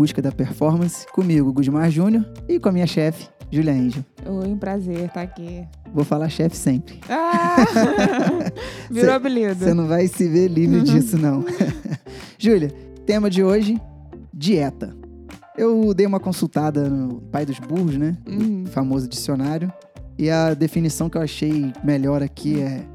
busca da performance, comigo, Gusmar Júnior, e com a minha chefe, Julia Angel. Oi, um prazer estar aqui. Vou falar chefe sempre. Ah! Virou apelido. Você não vai se ver livre Uhum. disso, não. Júlia, tema de hoje, dieta. Eu dei uma consultada no Pai dos Burros, né? Hum. famoso dicionário. E a definição que eu achei melhor aqui é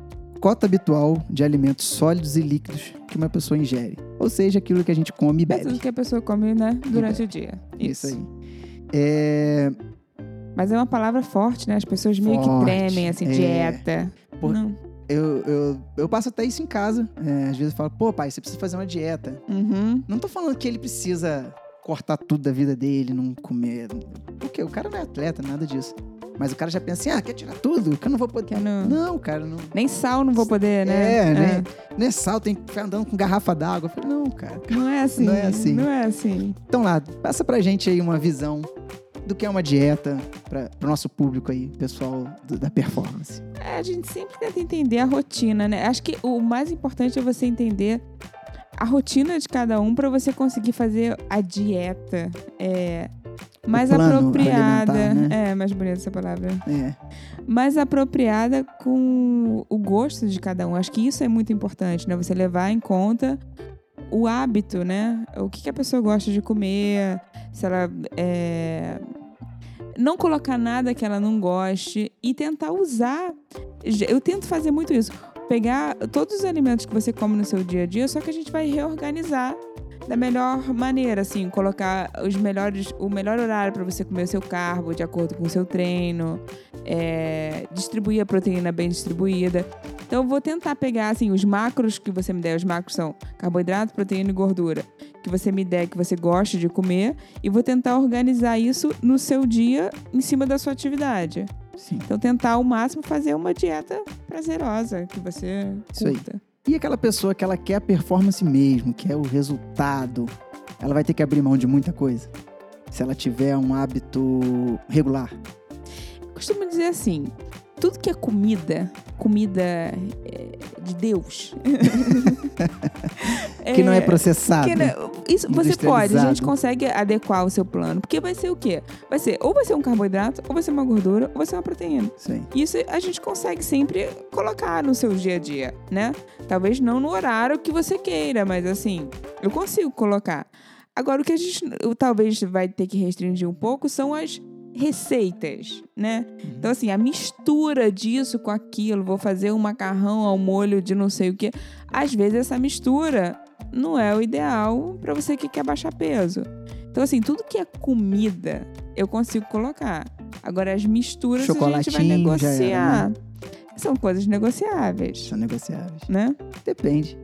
cota habitual de alimentos sólidos e líquidos que uma pessoa ingere. Ou seja, aquilo que a gente come e bebe. tudo que a pessoa come, né? Durante o dia. Isso aí. É, Mas é uma palavra forte, né? As pessoas meio que Forte, tremem, assim, é. dieta. Por- Não. eu, eu, eu passo até isso em casa. É, às vezes eu falo, pô, pai, você precisa fazer uma dieta. Uhum. Não tô falando que ele precisa cortar tudo da vida dele, não comer. Porque o cara não é atleta, nada disso. Mas o cara já pensa assim, ah, quer tirar tudo? Que eu não vou poder. Não- Não, cara, não. Nem sal não vou poder, né? É, né? Não é sal, tem que ficar andando com garrafa d'água. Eu falei, não, cara. Não é assim. Não é assim. Não é assim. Então lá, passa pra gente aí uma visão do que é uma dieta para pro nosso público aí, pessoal do- da performance. É, a gente sempre tenta entender a rotina, né? Acho que o mais importante é você entender a rotina de cada um para você conseguir fazer a dieta é, mais apropriada. alimentar, É, mais bonita essa palavra. É, mais apropriada com o gosto de cada um. Acho que isso é muito importante, né? Você levar em conta o hábito, né? O que, que a pessoa gosta de comer, se ela é, não colocar nada que ela não goste e tentar usar. Eu tento fazer muito isso. Pegar todos os alimentos que você come no seu dia a dia, só que a gente vai reorganizar da melhor maneira, assim, colocar os melhores, o melhor horário para você comer o seu carbo de acordo com o seu treino, é, distribuir a proteína bem distribuída. Então eu vou tentar pegar assim os macros que você me der, os macros são carboidrato, proteína e gordura, que você me der que você gosta de comer e vou tentar organizar isso no seu dia em cima da sua atividade. sim. Então tentar ao máximo fazer uma dieta prazerosa que você Isso aí. E aquela pessoa que ela quer a performance mesmo, quer o resultado, ela vai ter que abrir mão de muita coisa. Se ela tiver um hábito regular. costumo dizer assim: tudo que é comida, comida é, de Deus. Que não é processado. que não- isso você pode, a gente consegue adequar o seu plano. Porque vai ser o quê? Vai ser ou vai ser um carboidrato, ou vai ser uma gordura, ou vai ser uma proteína. Isso aí. Isso a gente consegue sempre colocar no seu dia a dia, né? Talvez não no horário que você queira, mas assim, eu consigo colocar. Agora, o que a gente talvez vai ter que restringir um pouco são as receitas, né? Então, assim, a mistura disso com aquilo, vou fazer um macarrão ao molho de não sei o quê. Às vezes, essa mistura não é o ideal para você que quer baixar peso. Então, assim, tudo que é comida, eu consigo colocar. Agora, as misturas a gente vai negociar. era, São coisas negociáveis, São negociáveis. né? Depende.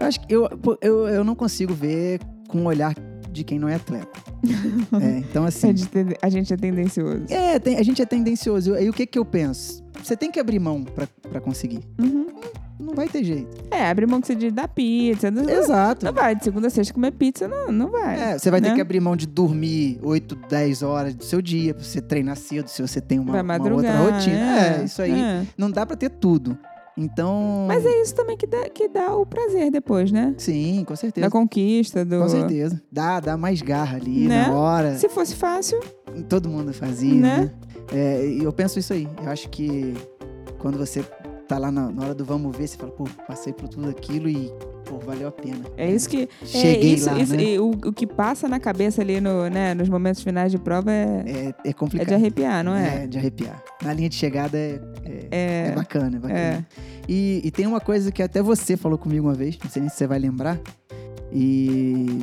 Eu acho que eu, eu, eu não consigo ver com o olhar de quem não é atleta. É, então, assim. tem- a gente é tendencioso. É, tem- a gente é tendencioso. Aí o que que eu penso? Você tem que abrir mão pra conseguir. Uhum. Não vai ter jeito. É, abrir mão que você diz da pizza. Não, Exato. não vai, de segunda a sexta comer pizza, não, não vai. É, você vai ter né? que abrir mão de dormir 8, 10 horas do seu dia, pra você treinar cedo, se você tem uma, uma outra rotina. É, isso aí. é. Não dá pra ter tudo. Então. Mas é isso também que dá, que dá o prazer depois, né? Sim, com certeza. Da conquista, do. Com certeza. Dá, dá mais garra ali Né? na hora. Se fosse fácil, Todo mundo fazia, Né? né? É, eu penso isso aí. Eu acho que quando você tá lá na, na hora do vamos ver, você fala, pô, passei por tudo aquilo e, pô, valeu a pena. é isso que. Cheguei é isso, lá, isso- né? e o, o que passa na cabeça ali no, né, nos momentos finais de prova é, É, é é complicado. de arrepiar, não é? É, de arrepiar. Na linha de chegada é, é, É. é bacana, é bacana. É. E, e tem uma coisa que até você falou comigo uma vez, não sei nem se você vai lembrar. E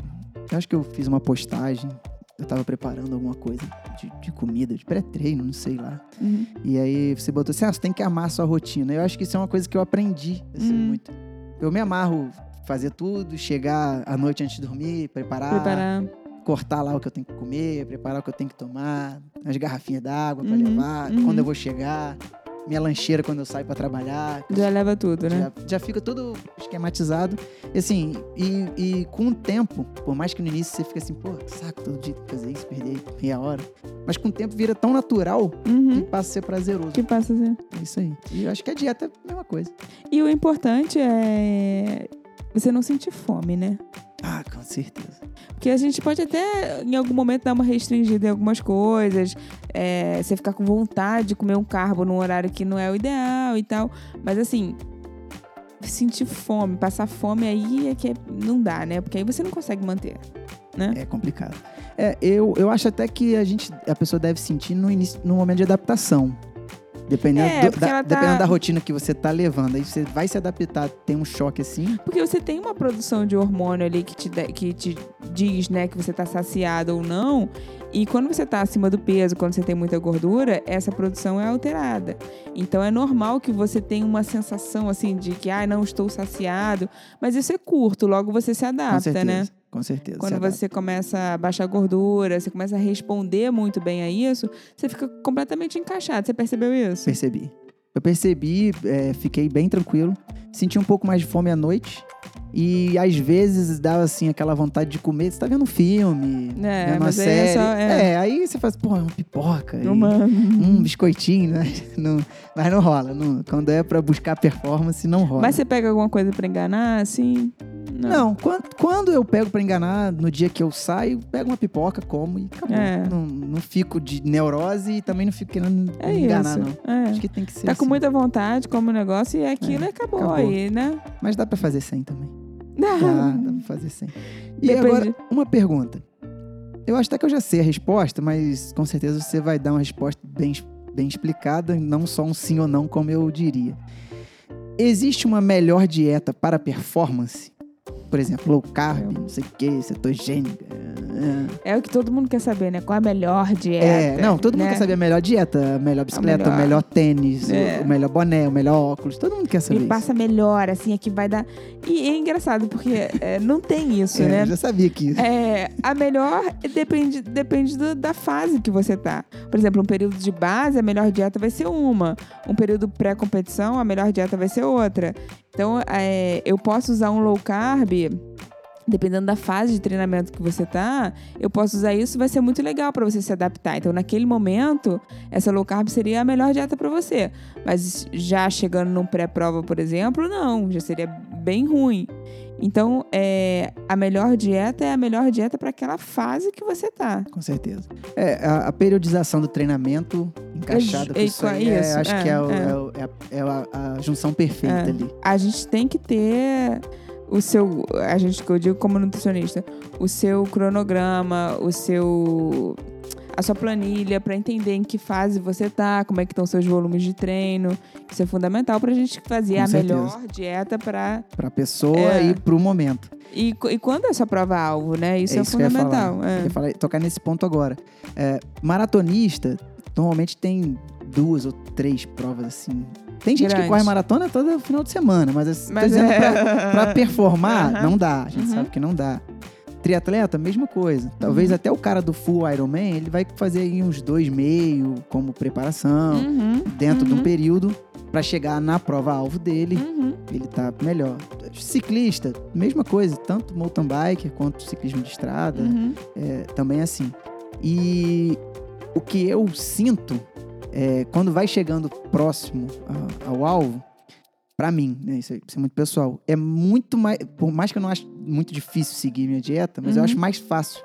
eu acho que eu fiz uma postagem, eu tava preparando alguma coisa de, de comida, de pré-treino, não sei lá. Uhum. E aí você botou assim, ah, você tem que amar a sua rotina. Eu acho que isso é uma coisa que eu aprendi, assim, Hum. muito. Eu me amarro fazer tudo, chegar à noite antes de dormir, preparar, Preparar. cortar lá o que eu tenho que comer, preparar o que eu tenho que tomar, as garrafinhas d'água pra Uhum, levar, uhum. quando eu vou chegar, minha lancheira quando eu saio pra trabalhar. Já leva tudo, né? Já, já fica tudo esquematizado. E assim, e, e com o tempo, por mais que no início você fica assim, pô, que saco todo dia fazer isso, perder meia hora. Mas com o tempo vira tão natural que Uhum. passa a ser prazeroso. Que passa a ser. É isso aí. E eu acho que a dieta é a mesma coisa. E o importante é você não sentir fome, né? Ah, com certeza. Porque a gente pode até, em algum momento, dar uma restringida em algumas coisas. É, você ficar com vontade de comer um carbo num horário que não é o ideal e tal. Mas assim, sentir fome, passar fome aí é que não dá, né? Porque aí você não consegue manter. Né? É complicado. É, eu, eu acho até que a gente, a pessoa deve sentir no início, no momento de adaptação. Dependendo, É, do- da, tá- dependendo da rotina que você tá levando. Aí você vai se adaptar, tem um choque assim. Porque você tem uma produção de hormônio ali que te, que te diz, né, que você tá saciado ou não. E quando você tá acima do peso, quando você tem muita gordura, essa produção é alterada. Então é normal que você tenha uma sensação assim de que, ah, não estou saciado. Mas isso é curto, logo você se adapta, né? Com certeza. Quando você começa a baixar gordura, você começa a responder muito bem a isso, você fica completamente encaixado. Você percebeu isso? Percebi. Eu percebi, é, fiquei bem tranquilo. Senti um pouco mais de fome à noite. E às vezes dava assim aquela vontade de comer. Você tá vendo um filme, É, vendo uma é série. só- é. aí você faz, porra, uma pipoca. Uma... Um biscoitinho, né? Não, mas não rola. não- quando é pra buscar performance, não rola. Mas você pega alguma coisa pra enganar, assim? Não, quando, quando eu pego pra enganar, no dia que eu saio, pego uma pipoca, como e acabou. É. Não, não fico de neurose e também não fico querendo É enganar, isso. não. É. Acho que tem que ser Tá com assim. muita vontade, come o negócio e aquilo e acabou, acabou. aí, né? Mas dá pra fazer sem também. Dá, dá pra fazer sem. E Depende. agora, uma pergunta. Eu acho até que eu já sei a resposta, mas com certeza você vai dar uma resposta bem, bem explicada, não só um sim ou não, como eu diria. Existe uma melhor dieta para performance? Por exemplo, low carb, não sei o que, cetogênica. É o que todo mundo quer saber, né? Qual a melhor dieta? É, não, todo mundo né? quer saber a melhor dieta, a melhor bicicleta, melhor- o melhor tênis, o- É. o melhor boné, o melhor óculos, todo mundo quer saber Me isso. passa melhor, assim, aqui vai dar. E é engraçado, porque é, não tem isso, É, né? Eu já sabia que É, a melhor depende, depende do- da fase que você tá. Por exemplo, um período de base, a melhor dieta vai ser uma. Um período pré-competição, a melhor dieta vai ser outra. Então, é, eu posso usar um low carb, dependendo da fase de treinamento que você tá, eu posso usar isso, vai ser muito legal para você se adaptar. Então, naquele momento, essa low carb seria a melhor dieta para você. Mas já chegando num pré-prova, por exemplo, não, já seria bem ruim. Então, é, a melhor dieta é a melhor dieta para aquela fase que você tá. Com certeza. É, a, a periodização do treinamento encaixada com É, isso aí, é, isso, acho é, que é, o- é. o- é a, é a- a junção perfeita ali. A gente tem que ter o seu, a gente que eu digo como nutricionista, o seu cronograma, o seu a sua planilha para entender em que fase você tá, como é que estão seus volumes de treino. Isso é fundamental para a gente fazer Com a certeza. melhor dieta para Pra pessoa É. e pro momento. e, e quando é sua prova alvo, né? Isso é, que eu ia fundamental. é. Eu ia falar- tocar nesse ponto agora. É, maratonista, normalmente tem duas ou três provas assim. Tem gente Grande. que corre maratona todo final de semana, mas, assim, tô Mas dizendo é- pra, pra performar, Aham. não dá. A gente Uhum. sabe que não dá. Triatleta, mesma coisa. Talvez Uhum. até o cara do full Ironman, ele vai fazer aí uns dois meio como preparação, Uhum, dentro de um uhum. período, pra chegar na prova-alvo dele, uhum. ele tá melhor. Ciclista, mesma coisa, tanto mountain biker quanto ciclismo de estrada, Uhum. é, também é assim. E o que eu sinto é quando vai chegando próximo a- ao alvo, pra mim, né, isso, é, isso é muito pessoal, é muito mais, por mais que eu não acho muito difícil seguir minha dieta, mas eu Uhum. acho mais fácil.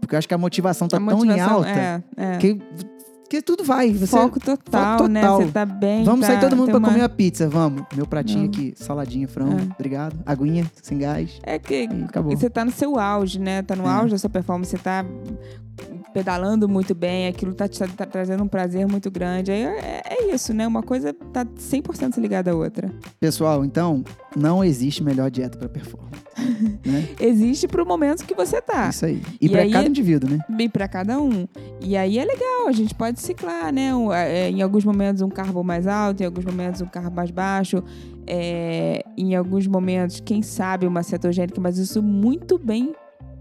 Porque eu acho que a motivação tá A tão em alta é, é. que, tudo vai. Você, Foco total, foco né? total. Você tá bem. Vamos tá, sair todo mundo pra uma- comer uma pizza, vamos. Meu pratinho aqui, saladinha, frango, É. obrigado. Aguinha, sem gás. É que E acabou. Você tá no seu auge, né? Tá no É. auge da sua performance, você tá pedalando muito bem, aquilo tá te tá trazendo um prazer muito grande. Aí é, é isso, né? Uma coisa tá 100% ligada à outra. Pessoal, então, não existe melhor dieta pra performance. né? Existe pro momento que você tá. Isso aí. E, E pra aí- cada indivíduo, né? E para cada um. E aí é legal, a gente pode ciclar, né? Um, é, Em alguns momentos um carbo mais alto, em alguns momentos um carbo mais baixo, é, em alguns momentos, quem sabe, uma cetogênica, mas isso muito bem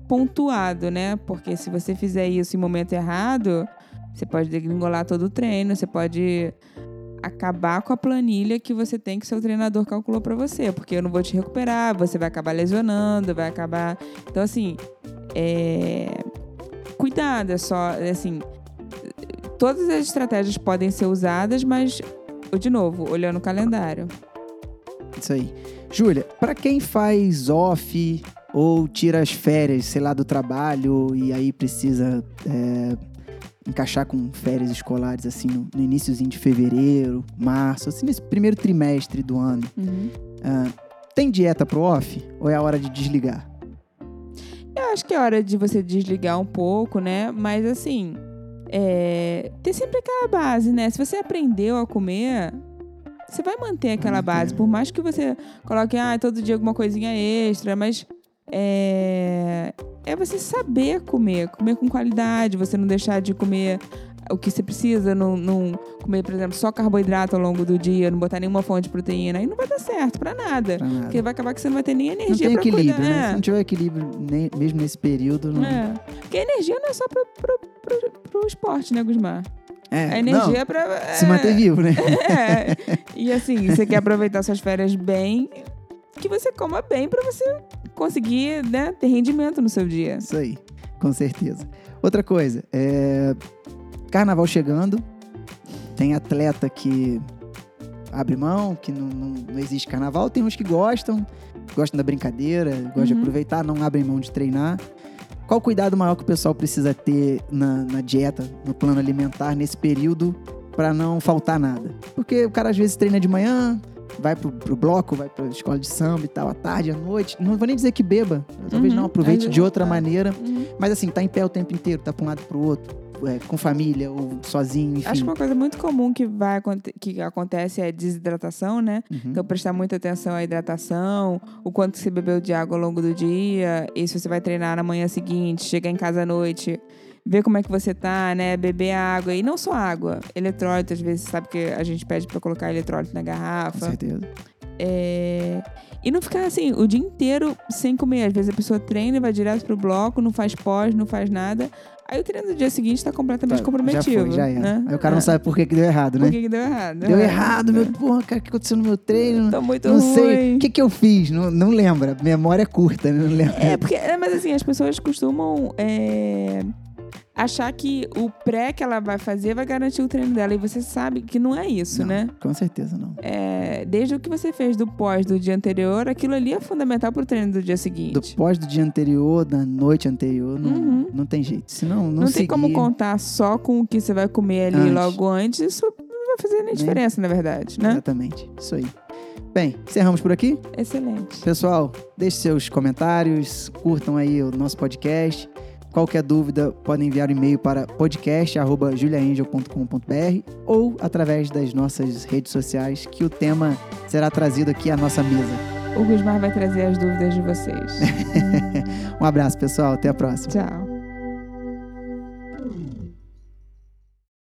pontuado, né? Porque se você fizer isso em momento errado, você pode degringolar todo o treino, você pode acabar com a planilha que você tem que seu treinador calculou para você, porque eu não vou te recuperar, você vai acabar lesionando, vai acabar. Então assim, é cuidado, é só, é assim, todas as estratégias podem ser usadas, mas, de novo, olhando o calendário. Isso aí. Júlia, pra quem faz off ou tira as férias, sei lá, do trabalho e aí precisa é, encaixar com férias escolares assim no, no iníciozinho de fevereiro, março, assim nesse primeiro trimestre do ano. Uhum. Ah, tem dieta pro off ou é a hora de desligar? Eu acho que é hora de você desligar um pouco, né? Mas assim, é, ter sempre aquela base, né? Se você aprendeu a comer, você vai manter aquela base. Por mais que você coloque, ah, todo dia alguma coisinha extra, mas é, é você saber comer, comer com qualidade, você não deixar de comer o que você precisa, não, não comer, por exemplo, só carboidrato ao longo do dia, não botar nenhuma fonte de proteína, aí não vai dar certo pra nada. Pra nada. Porque vai acabar que você não vai ter nem Não energia tem pra equilíbrio, né? É. Se não tiver equilíbrio nem- mesmo nesse período, não. É. Porque a energia não é só pro, pro, pro, pro esporte, né, Gusmar? É, A energia não, é pra. se é, manter vivo, né? É. E assim, você quer aproveitar suas férias bem, que você coma bem pra você conseguir né, ter rendimento no seu dia. Isso aí, com certeza. Outra coisa, é... carnaval chegando, tem atleta que abre mão, que não, não, não existe carnaval, tem uns que gostam, gostam da brincadeira, gostam de Uhum. aproveitar, não abrem mão de treinar. Qual o cuidado maior que o pessoal precisa ter na, na dieta, no plano alimentar, nesse período, para não faltar nada? Porque o cara às vezes treina de manhã, vai pro, pro bloco, vai pra escola de samba e tal, à tarde, à noite. Não vou nem dizer que beba, talvez Uhum. não aproveite de outra tá. maneira, Uhum. mas assim, tá em pé o tempo inteiro, tá pra um lado pro outro, é, com família ou sozinho, enfim. Acho que uma coisa muito comum que, vai, que acontece é desidratação, né? Uhum. Então, prestar muita atenção à hidratação, o quanto você bebeu de água ao longo do dia, e se você vai treinar na manhã seguinte, chegar em casa à noite, ver como é que você tá, né? Beber água, e não só água, eletrólito, às vezes, sabe que a gente pede pra colocar eletrólito na com garrafa. certeza. É, E não ficar assim, o dia inteiro sem comer. Às vezes a pessoa treina e vai direto pro bloco, não faz pós, não faz nada. Aí o treino do dia seguinte tá completamente Tá, comprometido. Já foi, já era. Né? Aí o cara não É. sabe por que, que deu errado, né? Por que, que deu errado? Deu É. errado, meu. Porra, cara, o que aconteceu no meu treino? Tô muito não ruim. sei. O que, que eu fiz? Não, não lembra. Memória curta, né? Não lembra. É, porque, é, mas assim, as pessoas costumam é, achar que o pré que ela vai fazer vai garantir o treino dela. E você sabe que não é isso, Não, né? Com certeza não. É, desde o que você fez do pós do dia anterior, aquilo ali é fundamental pro treino do dia seguinte. Do pós do dia anterior, da noite anterior, não, Uhum. não tem jeito. Senão, não, Não, tem seguir. como contar só com o que você vai comer ali Antes. logo antes. Isso não vai fazer nem diferença, na verdade, né? Exatamente. Isso aí. Bem, encerramos por aqui. Excelente. Pessoal, deixe seus comentários, curtam aí o nosso podcast. Qualquer dúvida, podem enviar um e-mail para podcast.juliaangel.com.br ou através das nossas redes sociais, que o tema será trazido aqui à nossa mesa. O Gusmar vai trazer as dúvidas de vocês. Um abraço, pessoal. Até a próxima. Tchau.